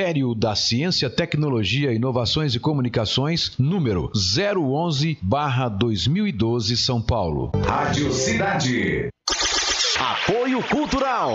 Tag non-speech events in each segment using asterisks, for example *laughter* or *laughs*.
Ministério da Ciência, Tecnologia, Inovações e Comunicações, número 011-2012, São Paulo. Rádio Cidade. Apoio Cultural.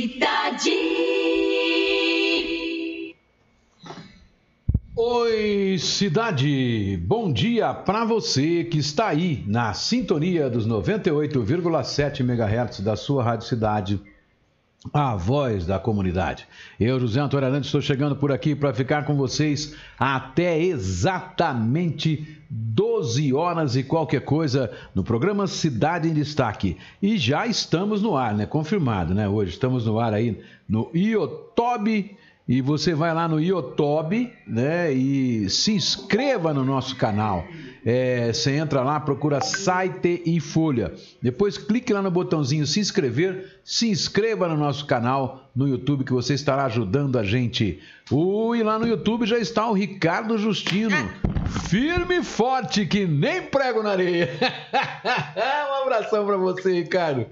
Cidade. Oi, cidade! Bom dia para você que está aí na sintonia dos 98,7 MHz da sua Rádio Cidade, a voz da comunidade. Eu, José Antônio Arantes, estou chegando por aqui para ficar com vocês até exatamente 12 horas e qualquer coisa no programa Cidade em Destaque. E já estamos no ar, né? Confirmado, né? Hoje estamos no ar aí no Iotobe e você vai lá no YouTube, né? E se inscreva no nosso canal. É, você entra lá, procura site e folha. Depois clique lá no botãozinho se inscrever, se inscreva no nosso canal no YouTube que você estará ajudando a gente. Uh, e lá no YouTube já está o Ricardo Justino. Firme e forte, que nem prego na areia. *laughs* um abração para você, Ricardo.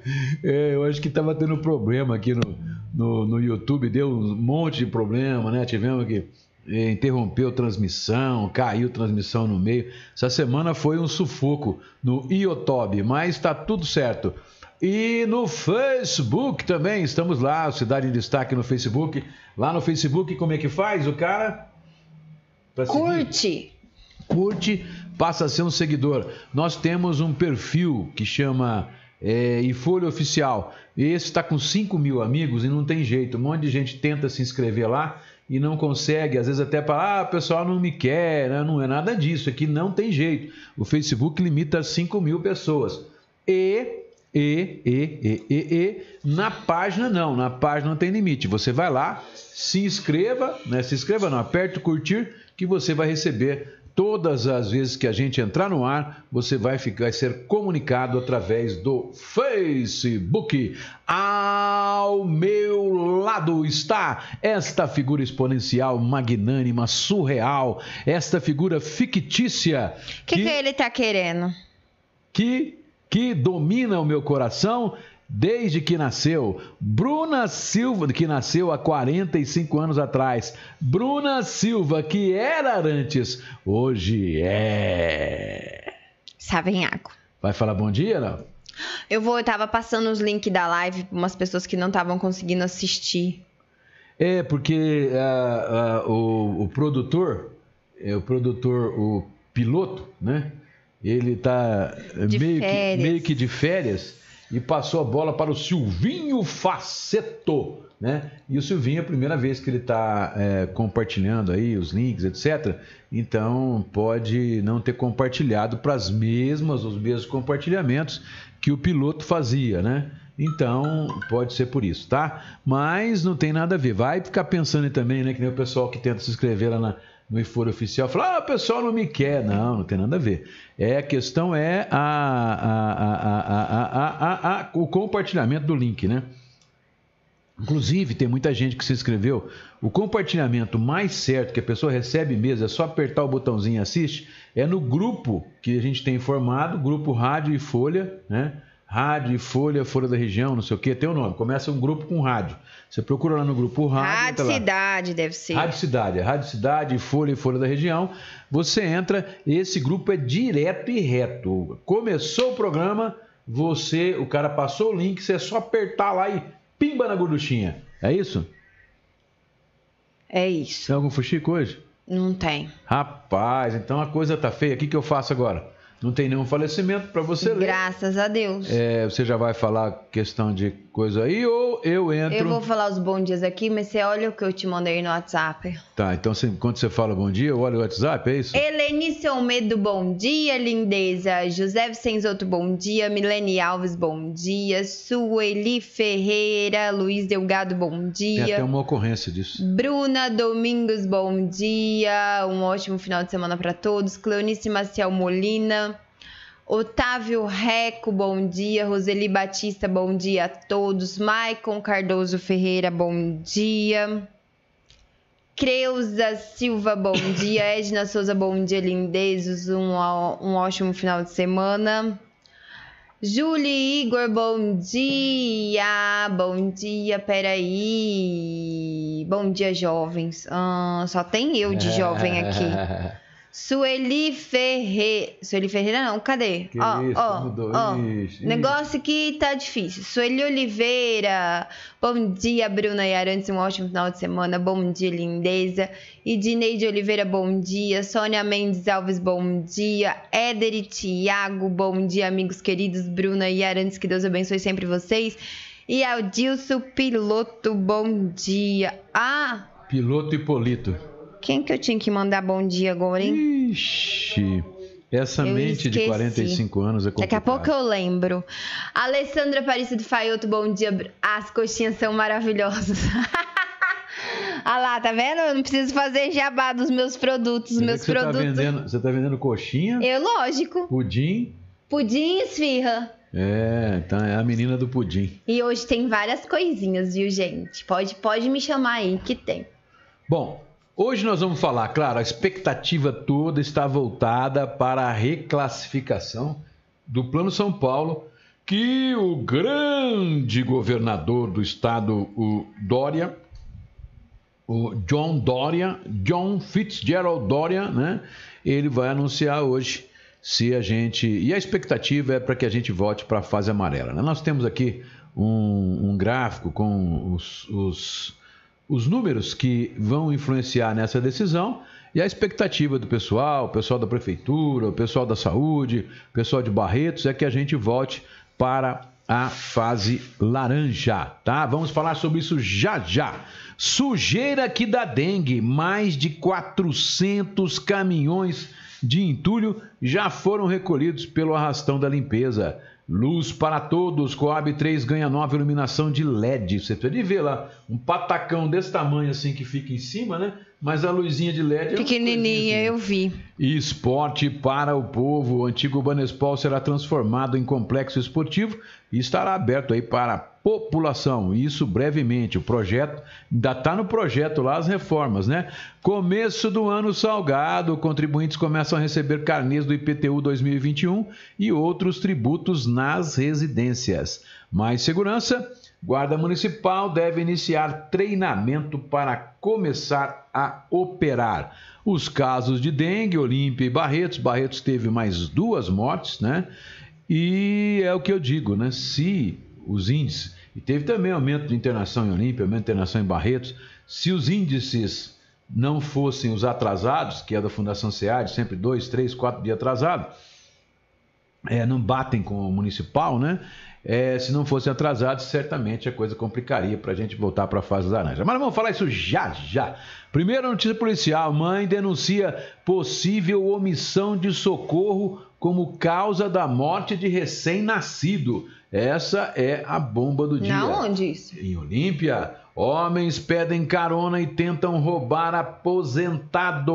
É, eu acho que estava tendo problema aqui no, no, no YouTube, deu um monte de problema, né? Tivemos que eh, interrompeu transmissão, caiu transmissão no meio. Essa semana foi um sufoco no Iotobe, mas está tudo certo. E no Facebook também, estamos lá, Cidade em Destaque no Facebook. Lá no Facebook, como é que faz o cara? Curte. curte, passa a ser um seguidor. Nós temos um perfil que chama é, e Folha Oficial. Esse está com 5 mil amigos e não tem jeito. Um monte de gente tenta se inscrever lá e não consegue. Às vezes até para, ah, o pessoal não me quer. Né? Não é nada disso. Aqui não tem jeito. O Facebook limita a 5 mil pessoas. E e, e, e, e, e. Na página não, na página não tem limite. Você vai lá, se inscreva, né? Se inscreva não, aperte o curtir que você vai receber todas as vezes que a gente entrar no ar, você vai ficar vai ser comunicado através do Facebook. Ao meu lado está esta figura exponencial, magnânima, surreal, esta figura fictícia O que, que ele tá querendo? que, que domina o meu coração desde que nasceu. Bruna Silva, que nasceu há 45 anos atrás. Bruna Silva, que era Arantes, hoje é. Savenhaco. Vai falar bom dia, não? Eu vou, eu tava passando os links da live para umas pessoas que não estavam conseguindo assistir. É, porque ah, ah, o, o produtor, é, o produtor, o piloto, né? Ele tá De meio que, meio que de férias e passou a bola para o Silvinho Faceto. Né? E o Silvinho é a primeira vez que ele está é, compartilhando aí os links, etc. Então pode não ter compartilhado para as mesmas, os mesmos compartilhamentos que o piloto fazia, né? Então, pode ser por isso, tá? Mas não tem nada a ver. Vai ficar pensando também, né? Que nem o pessoal que tenta se inscrever lá na, no Iforo Oficial fala, ah, o pessoal não me quer. Não, não tem nada a ver. É, a questão é a, a, o compartilhamento do link, né? Inclusive, tem muita gente que se inscreveu. O compartilhamento mais certo que a pessoa recebe mesmo, é só apertar o botãozinho assiste, é no grupo que a gente tem informado, grupo Rádio e Folha, né? Rádio e Folha, Folha da Região, não sei o que, tem o um nome. Começa um grupo com rádio. Você procura lá no grupo Rádio. Rádio Cidade, deve ser. Rádio Cidade, é Rádio Cidade, Folha e Folha da Região. Você entra, esse grupo é direto e reto. Começou o programa, você, o cara passou o link, você é só apertar lá e pimba na gorduchinha. É isso? É isso. Tem algum fuxico hoje? Não tem. Rapaz, então a coisa tá feia. O que, que eu faço agora? Não tem nenhum falecimento para você ler. Graças a Deus. É, você já vai falar questão de coisa aí ou eu entro? Eu vou falar os bons dias aqui, mas você olha o que eu te mandei no WhatsApp. Tá, então você, quando você fala bom dia, eu olho o WhatsApp, é isso? Helenice Almedo, bom dia, lindeza. José Vicenzoto, bom dia. Milene Alves, bom dia. Sueli Ferreira, Luiz Delgado, bom dia. Tem até uma ocorrência disso. Bruna Domingos, bom dia. Um ótimo final de semana para todos. Cleonice Maciel Molina. Otávio Reco, bom dia. Roseli Batista, bom dia a todos. Maicon Cardoso Ferreira, bom dia. Creuza Silva, bom *coughs* dia. Edna Souza, bom dia, lindezos. Um, um ótimo final de semana. Julie Igor, bom dia. Bom dia, peraí. Bom dia, jovens. Ah, só tem eu de *laughs* jovem aqui. Sueli Ferreira. Sueli Ferreira não, cadê? Que ó, isso, ó, mudou. ó. Ixi, Negócio que tá difícil. Sueli Oliveira. Bom dia, Bruna e Arantes. Um ótimo final de semana. Bom dia, lindeza. Idineide Oliveira, bom dia. Sônia Mendes Alves, bom dia. Éder e Tiago, bom dia, amigos queridos. Bruna e Arantes, que Deus abençoe sempre vocês. E Aldilson Piloto, bom dia. Ah! Piloto Hipolito. Quem que eu tinha que mandar bom dia agora, hein? Ixi. Essa eu mente esqueci. de 45 anos é complicado. Daqui a pouco eu lembro. Alessandra Aparecido Faioto, bom dia. As coxinhas são maravilhosas. *laughs* ah lá, tá vendo? Eu não preciso fazer jabá dos meus produtos. Você meus você produtos. Tá vendendo, você tá vendendo coxinha? Eu, lógico. Pudim? Pudim e esfirra. É, então é a menina do pudim. E hoje tem várias coisinhas, viu, gente? Pode, pode me chamar aí que tem. Bom, Hoje nós vamos falar, claro, a expectativa toda está voltada para a reclassificação do Plano São Paulo, que o grande governador do estado, o Dória, o John Dória, John Fitzgerald Dória, né? Ele vai anunciar hoje se a gente. E a expectativa é para que a gente volte para a fase amarela. Né? Nós temos aqui um, um gráfico com os, os os números que vão influenciar nessa decisão e a expectativa do pessoal, o pessoal da prefeitura, o pessoal da saúde, o pessoal de Barretos é que a gente volte para a fase laranja, tá? Vamos falar sobre isso já já. Sujeira que dá dengue, mais de 400 caminhões de entulho já foram recolhidos pelo arrastão da limpeza. Luz para todos, Coab 3 ganha nova iluminação de LED. Você pode ver lá, um patacão desse tamanho assim que fica em cima, né? Mas a luzinha de LED é Pequenininha, assim. eu vi. Esporte para o povo. O antigo Banespol será transformado em complexo esportivo e estará aberto aí para a população. Isso brevemente. O projeto ainda está no projeto lá as reformas, né? Começo do ano salgado, contribuintes começam a receber carnês do IPTU 2021 e outros tributos nas residências. Mais segurança. Guarda Municipal deve iniciar treinamento para começar a operar. Os casos de dengue, Olímpia e Barretos. Barretos teve mais duas mortes, né? E é o que eu digo, né? Se os índices, e teve também aumento de internação em Olímpia, aumento de internação em Barretos, se os índices não fossem os atrasados, que é da Fundação SEAD, sempre dois, três, quatro dias atrasado, é, não batem com o municipal, né? É, se não fossem atrasados, certamente a coisa complicaria para a gente voltar para a fase laranja. Mas vamos falar isso já, já. Primeira notícia policial: mãe denuncia possível omissão de socorro como causa da morte de recém-nascido. Essa é a bomba do dia. Na onde isso? Em Olímpia, homens pedem carona e tentam roubar aposentado.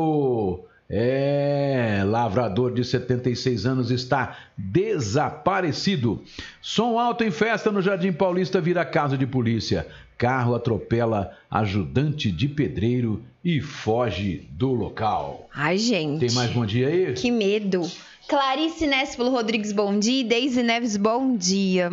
É, lavrador de 76 anos está desaparecido. Som alto em festa no Jardim Paulista vira casa de polícia. Carro atropela ajudante de pedreiro e foge do local. Ai, gente. Tem mais bom dia aí? Que medo. Clarice Nespolo Rodrigues, bom dia. Deise Neves, bom dia.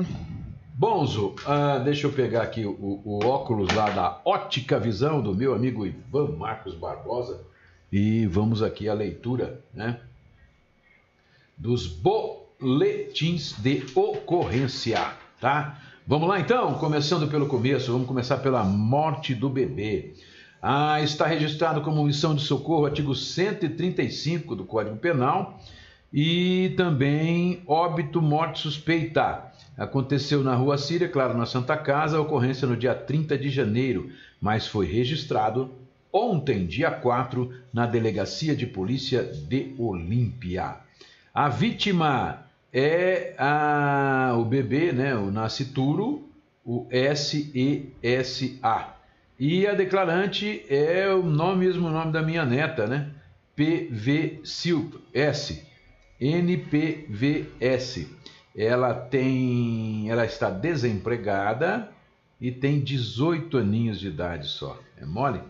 Bonzo, ah, deixa eu pegar aqui o, o óculos lá da Ótica Visão do meu amigo Ivan Marcos Barbosa e vamos aqui à leitura, né? Dos boletins de ocorrência, tá? Vamos lá então, começando pelo começo, vamos começar pela morte do bebê. Ah, está registrado como missão de socorro, artigo 135 do Código Penal, e também óbito morte suspeita. Aconteceu na Rua Síria, claro, na Santa Casa, ocorrência no dia 30 de janeiro, mas foi registrado ontem, dia 4, na Delegacia de Polícia de Olímpia. A vítima é a, o bebê, né, o nascituro, o SESA. E a declarante é o nome mesmo nome da minha neta, né? PV Silva S. NPVS. Ela tem, ela está desempregada e tem 18 aninhos de idade só. É mole?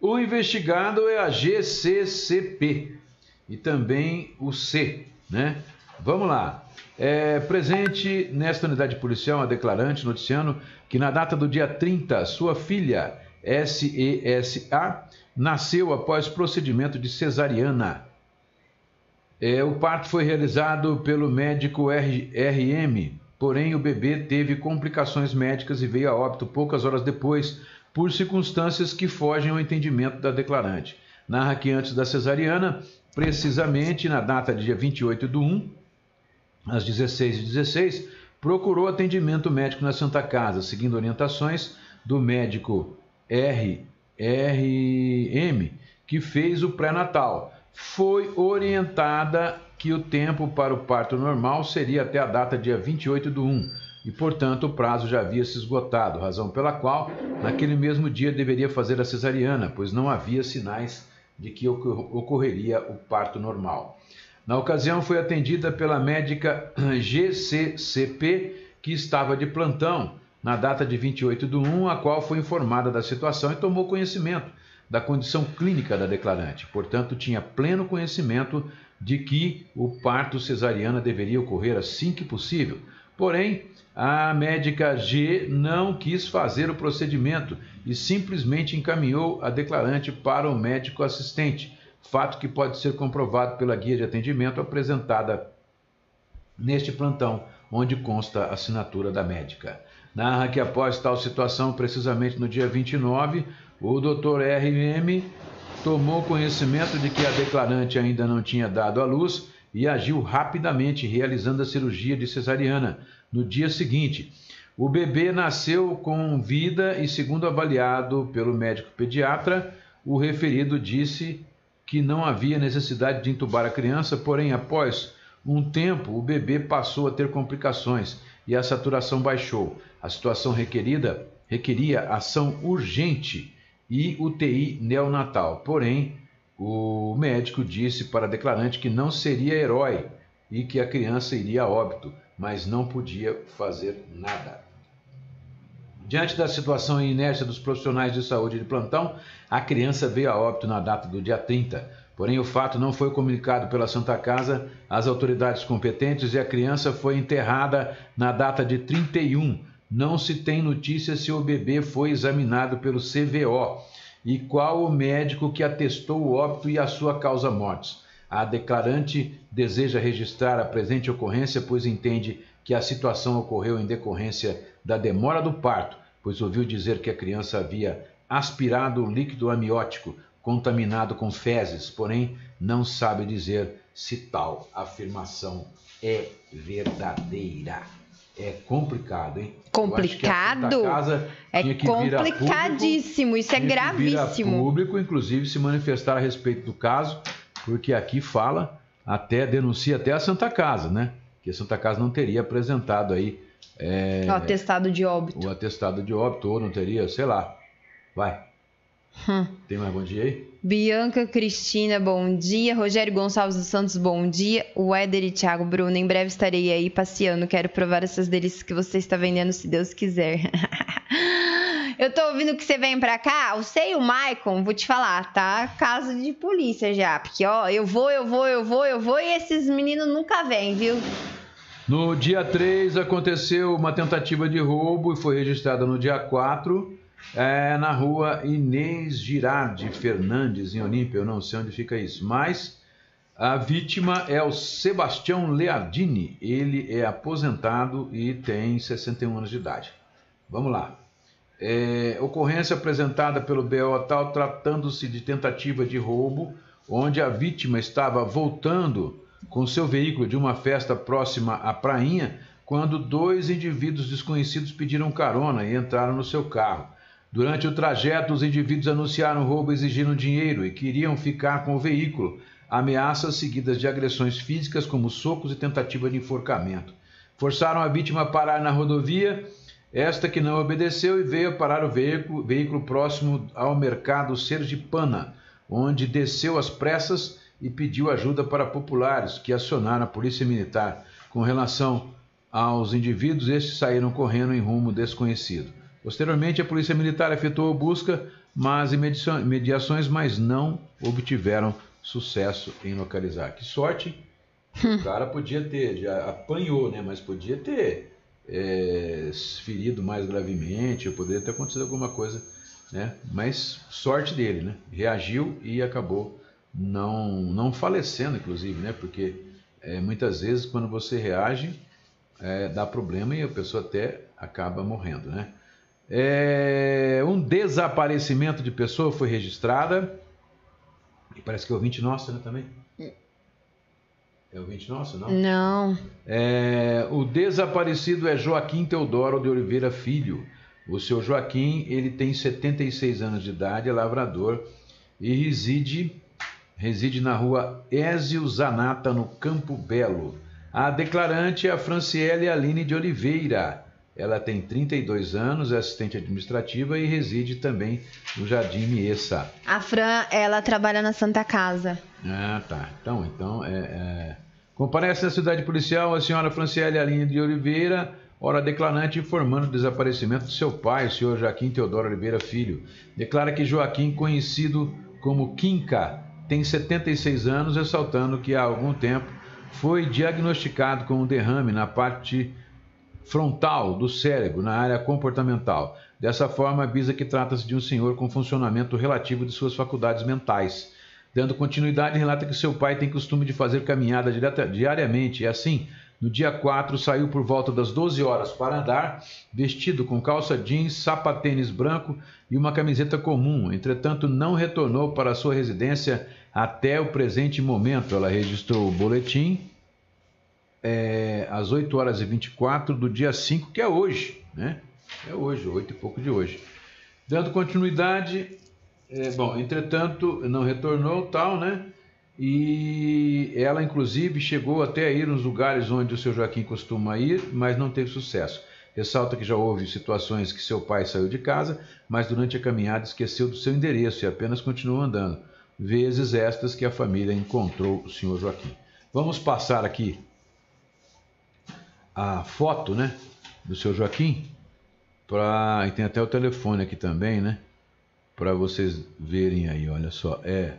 O investigado é a GCCP e também o C, né? Vamos lá. É, presente nesta unidade policial, a declarante noticiando que na data do dia 30, sua filha SESA nasceu após procedimento de cesariana é, o parto foi realizado pelo médico R, RM, porém o bebê teve complicações médicas e veio a óbito poucas horas depois, por circunstâncias que fogem ao entendimento da declarante. Narra que antes da cesariana, precisamente na data de dia 28 de 1, às 16h16, procurou atendimento médico na Santa Casa, seguindo orientações do médico R, RM, que fez o pré-natal foi orientada que o tempo para o parto normal seria até a data dia 28 do 1 e, portanto, o prazo já havia se esgotado, razão pela qual, naquele mesmo dia, deveria fazer a cesariana, pois não havia sinais de que ocorreria o parto normal. Na ocasião, foi atendida pela médica *clears throat* GCCP, que estava de plantão na data de 28 do 1, a qual foi informada da situação e tomou conhecimento da condição clínica da declarante. Portanto, tinha pleno conhecimento de que o parto cesariana deveria ocorrer assim que possível. Porém, a médica G não quis fazer o procedimento e simplesmente encaminhou a declarante para o médico assistente, fato que pode ser comprovado pela guia de atendimento apresentada neste plantão, onde consta a assinatura da médica. Narra que após tal situação, precisamente no dia 29, o Dr. RM tomou conhecimento de que a declarante ainda não tinha dado à luz e agiu rapidamente, realizando a cirurgia de cesariana. No dia seguinte, o bebê nasceu com vida e, segundo avaliado pelo médico pediatra, o referido disse que não havia necessidade de entubar a criança, porém, após um tempo, o bebê passou a ter complicações e a saturação baixou. A situação requerida requeria ação urgente e UTI neonatal. Porém, o médico disse para a declarante que não seria herói e que a criança iria a óbito, mas não podia fazer nada. Diante da situação e inércia dos profissionais de saúde de plantão, a criança veio a óbito na data do dia 30. Porém, o fato não foi comunicado pela Santa Casa às autoridades competentes e a criança foi enterrada na data de 31 não se tem notícia se o bebê foi examinado pelo CVO e qual o médico que atestou o óbito e a sua causa mortes. A declarante deseja registrar a presente ocorrência, pois entende que a situação ocorreu em decorrência da demora do parto, pois ouviu dizer que a criança havia aspirado o líquido amniótico contaminado com fezes, porém não sabe dizer se tal afirmação é verdadeira. É complicado, hein? Complicado? é complicadíssimo, público, isso é gravíssimo. público, inclusive, se manifestar a respeito do caso, porque aqui fala, até denuncia até a Santa Casa, né? Que a Santa Casa não teria apresentado aí. É, o atestado de óbito. O atestado de óbito, ou não teria, sei lá. Vai. Hum. Tem mais bom dia aí? Bianca Cristina, bom dia. Rogério Gonçalves dos Santos, bom dia. O Éder e Thiago Bruno, em breve estarei aí passeando. Quero provar essas delícias que você está vendendo, se Deus quiser. *laughs* Eu tô ouvindo que você vem pra cá, o Sei o Maicon, vou te falar, tá? Caso de polícia já. Porque, ó, eu vou, eu vou, eu vou, eu vou e esses meninos nunca vêm, viu? No dia 3 aconteceu uma tentativa de roubo e foi registrada no dia 4 é, na rua Inês Girardi Fernandes, em Olímpia, eu não sei onde fica isso, mas a vítima é o Sebastião Leardini, ele é aposentado e tem 61 anos de idade. Vamos lá. É, ocorrência apresentada pelo BO tal tratando-se de tentativa de roubo, onde a vítima estava voltando com seu veículo de uma festa próxima à prainha, quando dois indivíduos desconhecidos pediram carona e entraram no seu carro. Durante o trajeto, os indivíduos anunciaram roubo exigindo dinheiro e queriam ficar com o veículo. Ameaças seguidas de agressões físicas, como socos e tentativa de enforcamento. Forçaram a vítima a parar na rodovia, esta que não obedeceu e veio parar o veículo, veículo próximo ao mercado Sergipana, onde desceu às pressas e pediu ajuda para populares, que acionaram a polícia militar. Com relação aos indivíduos, estes saíram correndo em rumo desconhecido. Posteriormente, a Polícia Militar efetuou busca, mas mediações, mas não obtiveram sucesso em localizar. Que sorte! o cara podia ter, já apanhou, né? Mas podia ter é, ferido mais gravemente, ou poderia ter acontecido alguma coisa, né? Mas sorte dele, né? Reagiu e acabou não, não falecendo, inclusive, né? Porque é, muitas vezes quando você reage, é, dá problema e a pessoa até acaba morrendo, né? É, um desaparecimento de pessoa foi registrada. E parece que é ouvinte nosso, né, também? É ouvinte nosso, não? Não. É, o desaparecido é Joaquim Teodoro de Oliveira Filho. O seu Joaquim, ele tem 76 anos de idade, é lavrador e reside, reside na rua Ézio Zanata, no Campo Belo. A declarante é a Franciele Aline de Oliveira. Ela tem 32 anos, é assistente administrativa e reside também no Jardim Miessa. A Fran, ela trabalha na Santa Casa. Ah, tá. Então, então é, é... Comparece na cidade policial a senhora Franciele Aline de Oliveira, hora declarante informando o desaparecimento de seu pai, o senhor Joaquim Teodoro Oliveira Filho. Declara que Joaquim, conhecido como Quinca, tem 76 anos, ressaltando que há algum tempo foi diagnosticado com um derrame na parte frontal do cérebro na área comportamental. Dessa forma, avisa que trata-se de um senhor com funcionamento relativo de suas faculdades mentais. Dando continuidade, relata que seu pai tem costume de fazer caminhada diariamente e assim, no dia 4, saiu por volta das 12 horas para andar, vestido com calça jeans, sapatênis branco e uma camiseta comum. Entretanto, não retornou para sua residência até o presente momento. Ela registrou o boletim é, às 8 horas e 24 do dia 5, que é hoje, né? É hoje, 8 e pouco de hoje. Dando continuidade, é, bom, entretanto, não retornou tal, né? E ela, inclusive, chegou até a ir nos lugares onde o seu Joaquim costuma ir, mas não teve sucesso. Ressalta que já houve situações que seu pai saiu de casa, mas durante a caminhada esqueceu do seu endereço e apenas continuou andando. Vezes estas que a família encontrou o senhor Joaquim. Vamos passar aqui a foto, né, do seu Joaquim, pra, e tem até o telefone aqui também, né, para vocês verem aí, olha só, é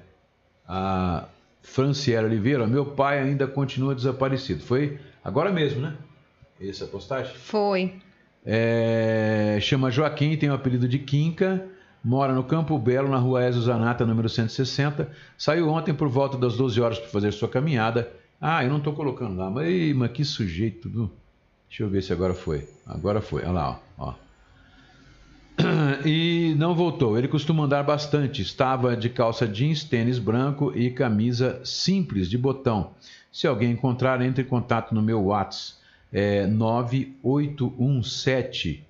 a Franciela Oliveira, meu pai ainda continua desaparecido. Foi agora mesmo, né? Essa postagem? Foi. É, chama Joaquim, tem o apelido de Quinca, mora no Campo Belo, na rua Ezio Zanata, número 160. Saiu ontem por volta das 12 horas para fazer sua caminhada. Ah, eu não estou colocando lá, mas, mas que sujeito, viu? Deixa eu ver se agora foi. Agora foi. Olha lá, ó. *clears throat* E não voltou. Ele costuma andar bastante. Estava de calça jeans, tênis branco e camisa simples de botão. Se alguém encontrar, entre em contato no meu WhatsApp. é 9817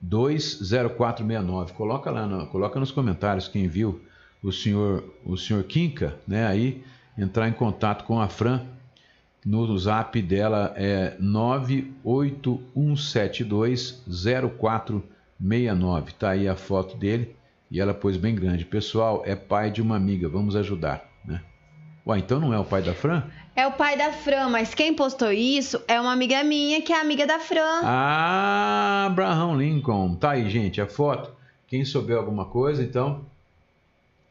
20469. Coloca lá, no, coloca nos comentários quem viu o senhor, o senhor Kinka, né? Aí entrar em contato com a Fran no zap dela é 981720469. Tá aí a foto dele e ela pôs bem grande. Pessoal, é pai de uma amiga, vamos ajudar, né? Ué, então não é o pai da Fran? É o pai da Fran, mas quem postou isso é uma amiga minha que é amiga da Fran. Ah, Abraham Lincoln. Tá aí, gente, a foto. Quem souber alguma coisa, então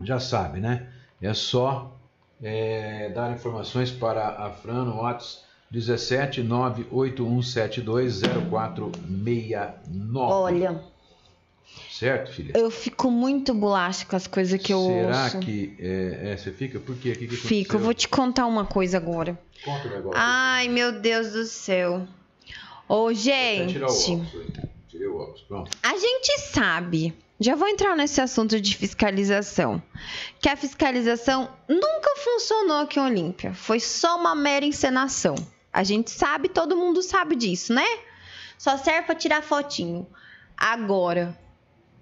já sabe, né? É só é, dar informações para a Fran no WhatsApp 17 981720469. Olha. Certo, filha? Eu fico muito bolacha com as coisas que eu Será ouço. que é, é, você fica? Por quê? Que, que Fico. Eu vou te contar uma coisa agora. Conta o negócio. Ai, meu Deus do céu. Ô, gente. tirar o óculos. Pronto. A gente sabe, já vou entrar nesse assunto de fiscalização, que a fiscalização nunca funcionou aqui em Olímpia. Foi só uma mera encenação. A gente sabe, todo mundo sabe disso, né? Só serve para tirar fotinho. Agora,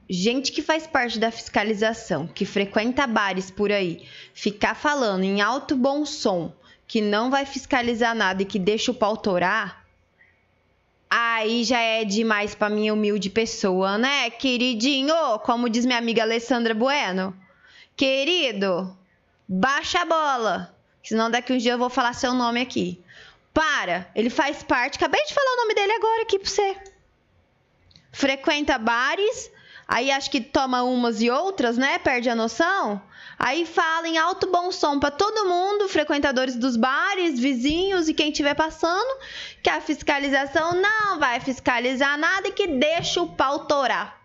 gente que faz parte da fiscalização, que frequenta bares por aí, ficar falando em alto bom som que não vai fiscalizar nada e que deixa o pau torar, Aí já é demais pra minha humilde pessoa, né, queridinho? Como diz minha amiga Alessandra Bueno. Querido, baixa a bola. Senão daqui um dia eu vou falar seu nome aqui. Para, ele faz parte. Acabei de falar o nome dele agora aqui pra você. Frequenta bares, aí acho que toma umas e outras, né? Perde a noção. Aí fala em alto bom som pra todo mundo, frequentadores dos bares, vizinhos e quem estiver passando, que a fiscalização não vai fiscalizar nada e que deixa o pau torar.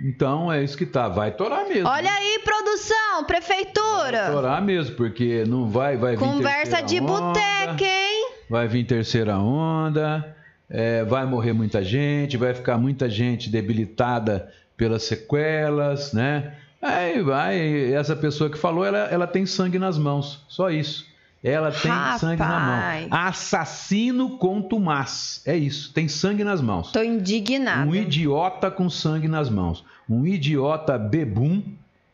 Então é isso que tá. Vai torar mesmo. Olha aí, produção, prefeitura. Vai torar mesmo, porque não vai, vai vir Conversa de boteca, hein? Vai vir terceira onda, é, vai morrer muita gente, vai ficar muita gente debilitada pelas sequelas, né? Aí vai, essa pessoa que falou, ela, ela tem sangue nas mãos, só isso. Ela tem Rapaz. sangue na mão. Assassino contumaz. É isso, tem sangue nas mãos. Tô indignada. Um idiota com sangue nas mãos. Um idiota bebum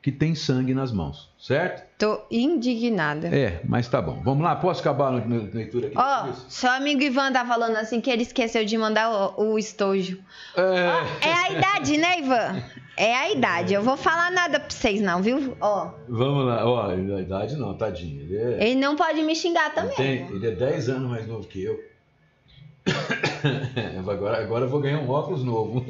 que tem sangue nas mãos. Certo? Tô indignada. É, mas tá bom. Vamos lá, posso acabar a leitura aqui? Ó, seu amigo Ivan tá falando assim que ele esqueceu de mandar o, o estojo. É, É a idade, né, Ivan? *laughs* É a idade. Eu vou falar nada pra vocês, não, viu? Ó, vamos lá. Ó, a idade não, tadinho. Ele é, ele não pode me xingar ele também. tem- ele é 10 anos mais novo que eu. *coughs* Agora, agora eu vou ganhar um óculos novo.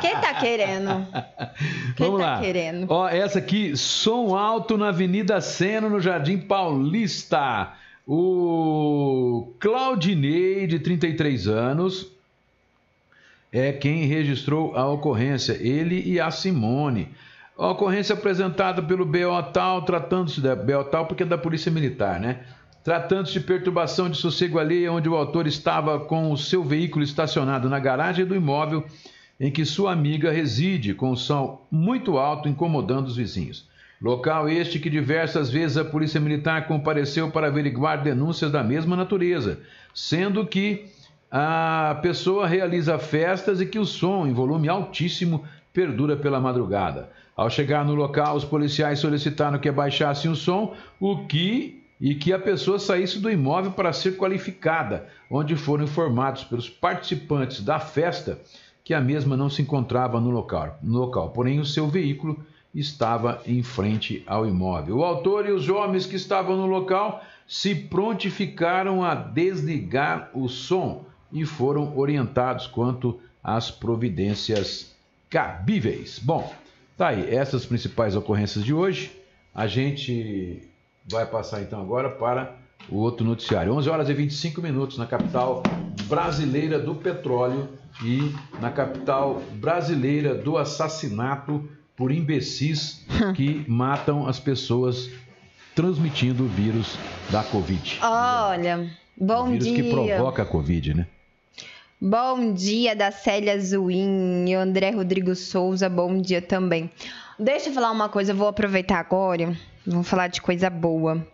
Quem tá querendo? *laughs* Quem Vamos tá lá. querendo? Ó, essa aqui, som alto na Avenida Sena, no Jardim Paulista. O Claudinei, de 33 anos, é quem registrou a ocorrência, ele e a Simone. A ocorrência apresentada pelo BO Tal, tratando-se da BO Tal, porque é da Polícia Militar, né? Tratando-se de perturbação de sossego alheia, onde o autor estava com o seu veículo estacionado na garagem do imóvel em que sua amiga reside, com o som muito alto incomodando os vizinhos. Local este que diversas vezes a Polícia Militar compareceu para averiguar denúncias da mesma natureza, sendo que a pessoa realiza festas e que o som, em volume altíssimo, perdura pela madrugada. Ao chegar no local, os policiais solicitaram que abaixassem o som, o que e que a pessoa saísse do imóvel para ser qualificada, onde foram informados pelos participantes da festa que a mesma não se encontrava no local, no local, porém o seu veículo estava em frente ao imóvel. O autor e os homens que estavam no local se prontificaram a desligar o som e foram orientados quanto às providências cabíveis. Bom, tá aí, essas principais ocorrências de hoje. A gente vai passar então agora para o outro noticiário. 11 horas e 25 minutos na capital brasileira do petróleo e na capital brasileira do assassinato por imbecis *laughs* que matam as pessoas transmitindo o vírus da Covid. Olha, o bom vírus dia. que provoca a Covid, né? Bom dia da Célia Zuin e André Rodrigo Souza, bom dia também. Deixa eu falar uma coisa, eu vou aproveitar agora, vamos falar de coisa boa.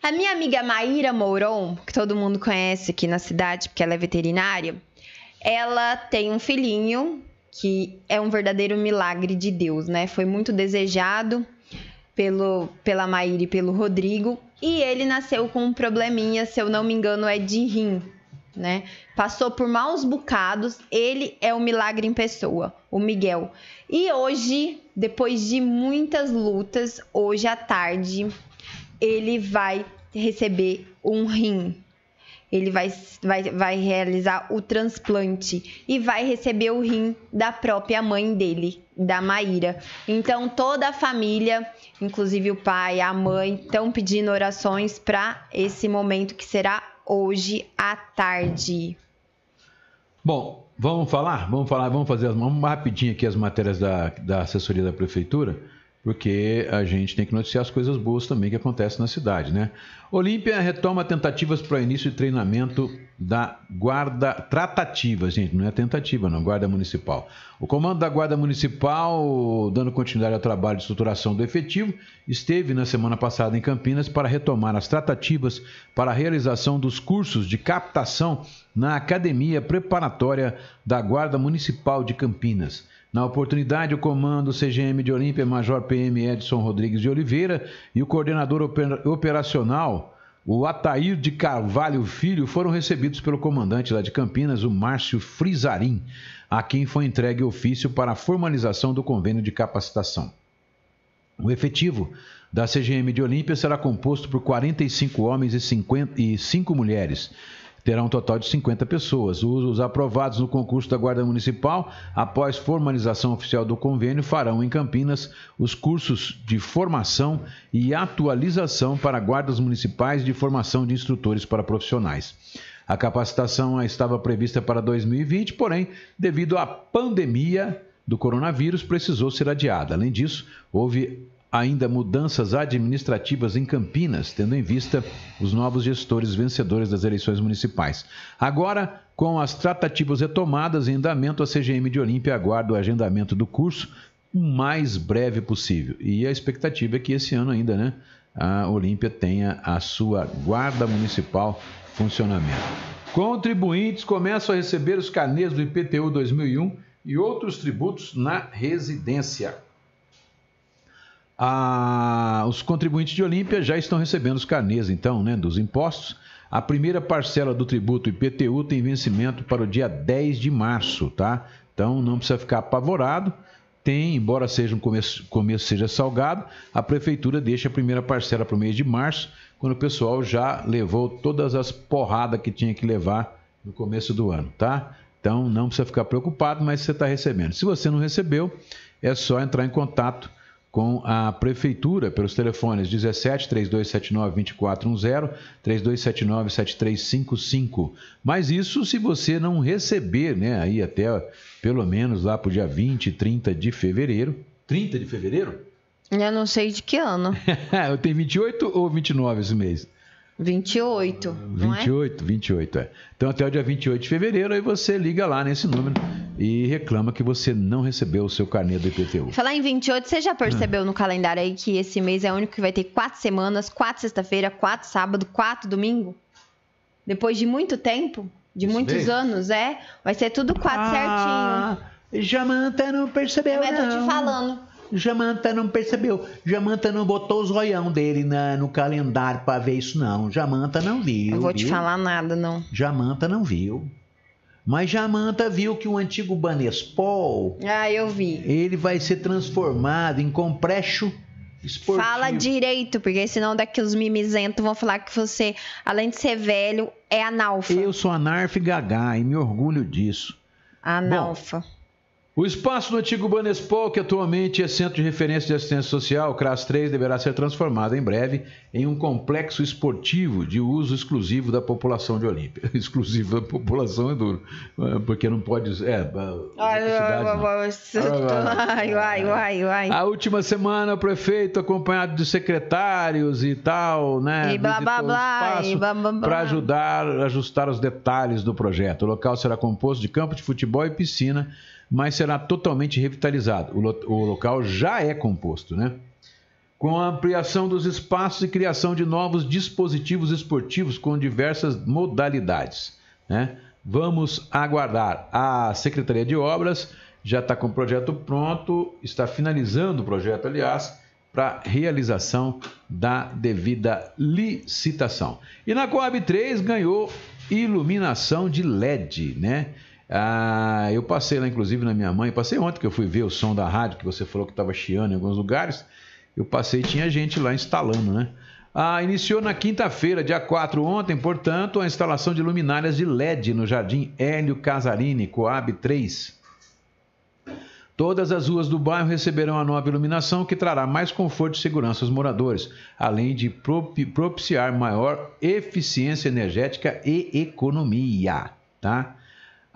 A minha amiga Maíra Mouron, que todo mundo conhece aqui na cidade, porque ela é veterinária, ela tem um filhinho que é um verdadeiro milagre de Deus, né? Foi muito desejado pelo, pela Maíra e pelo Rodrigo, e ele nasceu com um probleminha, se eu não me engano, é de rim, né? Passou por maus bocados, ele é um milagre em pessoa, o Miguel. E hoje, depois de muitas lutas, hoje à tarde, ele vai receber um rim. Ele vai, vai, vai realizar o transplante e vai receber o rim da própria mãe dele, da Maíra. Então, toda a família, inclusive o pai, a mãe, estão pedindo orações para esse momento que será hoje à tarde. Bom, vamos falar? Vamos falar, vamos fazer vamos rapidinho aqui as matérias da, da assessoria da prefeitura porque a gente tem que noticiar as coisas boas também que acontecem na cidade, né? Olímpia retoma tentativas para início de treinamento da Guarda Tratativa, gente, não é tentativa, não, Guarda Municipal. O comando da Guarda Municipal, dando continuidade ao trabalho de estruturação do efetivo, esteve na semana passada em Campinas para retomar as tratativas para a realização dos cursos de captação na Academia Preparatória da Guarda Municipal de Campinas. Na oportunidade, o comando CGM de Olímpia, Major PM Edson Rodrigues de Oliveira e o coordenador operacional, o Atair de Carvalho Filho, foram recebidos pelo comandante lá de Campinas, o Márcio Frizarim, a quem foi entregue ofício para a formalização do convênio de capacitação. O efetivo da CGM de Olímpia será composto por 45 homens e, 50, e 5 mulheres terá um total de 50 pessoas. Os aprovados no concurso da Guarda Municipal, após formalização oficial do convênio, farão em Campinas os cursos de formação e atualização para guardas municipais de formação de instrutores para profissionais. A capacitação estava prevista para 2020, porém, devido à pandemia do coronavírus, precisou ser adiada. Além disso, houve ainda mudanças administrativas em Campinas, tendo em vista os novos gestores vencedores das eleições municipais. Agora, com as tratativas retomadas em andamento, a CGM de Olímpia aguarda o agendamento do curso o mais breve possível. E a expectativa é que esse ano ainda, né, a Olímpia tenha a sua guarda municipal funcionamento. Contribuintes começam a receber os carnês do IPTU 2001 e outros tributos na residência os contribuintes de Olímpia já estão recebendo os carnês, então, né, dos impostos. A primeira parcela do tributo IPTU tem vencimento para o dia 10 de março, tá? Então não precisa ficar apavorado. Tem, embora seja um começo, começo seja salgado, a prefeitura deixa a primeira parcela para o mês de março, quando o pessoal já levou todas as porradas que tinha que levar no começo do ano, tá? Então não precisa ficar preocupado, mas você está recebendo. Se você não recebeu, é só entrar em contato com a prefeitura pelos telefones 17 3279 2410, 3279 7355. Mas isso se você não receber, né, aí até pelo menos lá para o dia 20, 30 de fevereiro. 30 de fevereiro? Eu não sei de que ano. *laughs* Eu tenho 28 ou 29 esse mês? 28, não 28, é? 28, é. Então até o dia 28 de fevereiro, aí você liga lá nesse número e reclama que você não recebeu o seu carnê do IPTU. Falar em 28, você já percebeu ah. no calendário aí que esse mês é o único que vai ter quatro semanas, quatro sexta-feira, quatro sábado, quatro domingo? Depois de muito tempo, de Isso muitos mesmo? anos, é? Vai ser tudo quatro ah, certinho. Jamanta não percebeu, Eu não. Eu tô te falando. Jamanta não percebeu. Jamanta não botou os roião dele na, no calendário para ver isso, não. Jamanta não viu. Não vou viu? te falar nada, não. Jamanta não viu. Mas Jamanta viu que o antigo Banespol. Ah, eu vi. Ele vai ser transformado em compresso esportivo. Fala direito, porque senão daqui os mimizentos vão falar que você, além de ser velho, é analfa. Eu sou anarfa e gagá e me orgulho disso. Analfa. Bom, o espaço do antigo Banespol, que atualmente é Centro de Referência de Assistência Social, CRAS 3, deverá ser transformado em breve em um complexo esportivo de uso exclusivo da população de Olímpia. *laughs* exclusivo da população é duro, é, porque não pode... É, ai, ai, ai, ai, A última semana, o prefeito, acompanhado de secretários e tal, né, e blá, blá, blá, para ajudar a ajustar os detalhes do projeto. O local será composto de campo de futebol e piscina, mas será totalmente revitalizado. O, lo o local já é composto, né? com a ampliação dos espaços e criação de novos dispositivos esportivos com diversas modalidades. Né? Vamos aguardar. A Secretaria de Obras já está com o projeto pronto, está finalizando o projeto, aliás, para realização da devida licitação. E na Coab 3 ganhou iluminação de LED, né? Ah, eu passei lá, inclusive, na minha mãe. Passei ontem que eu fui ver o som da rádio, que você falou que estava chiando em alguns lugares. Eu passei tinha gente lá instalando, né? Ah, iniciou na quinta-feira, dia 4 ontem, portanto, a instalação de luminárias de LED no Jardim Hélio Casarini, Coab 3. Todas as ruas do bairro receberão a nova iluminação que trará mais conforto e segurança aos moradores, além de propiciar maior eficiência energética e economia, tá?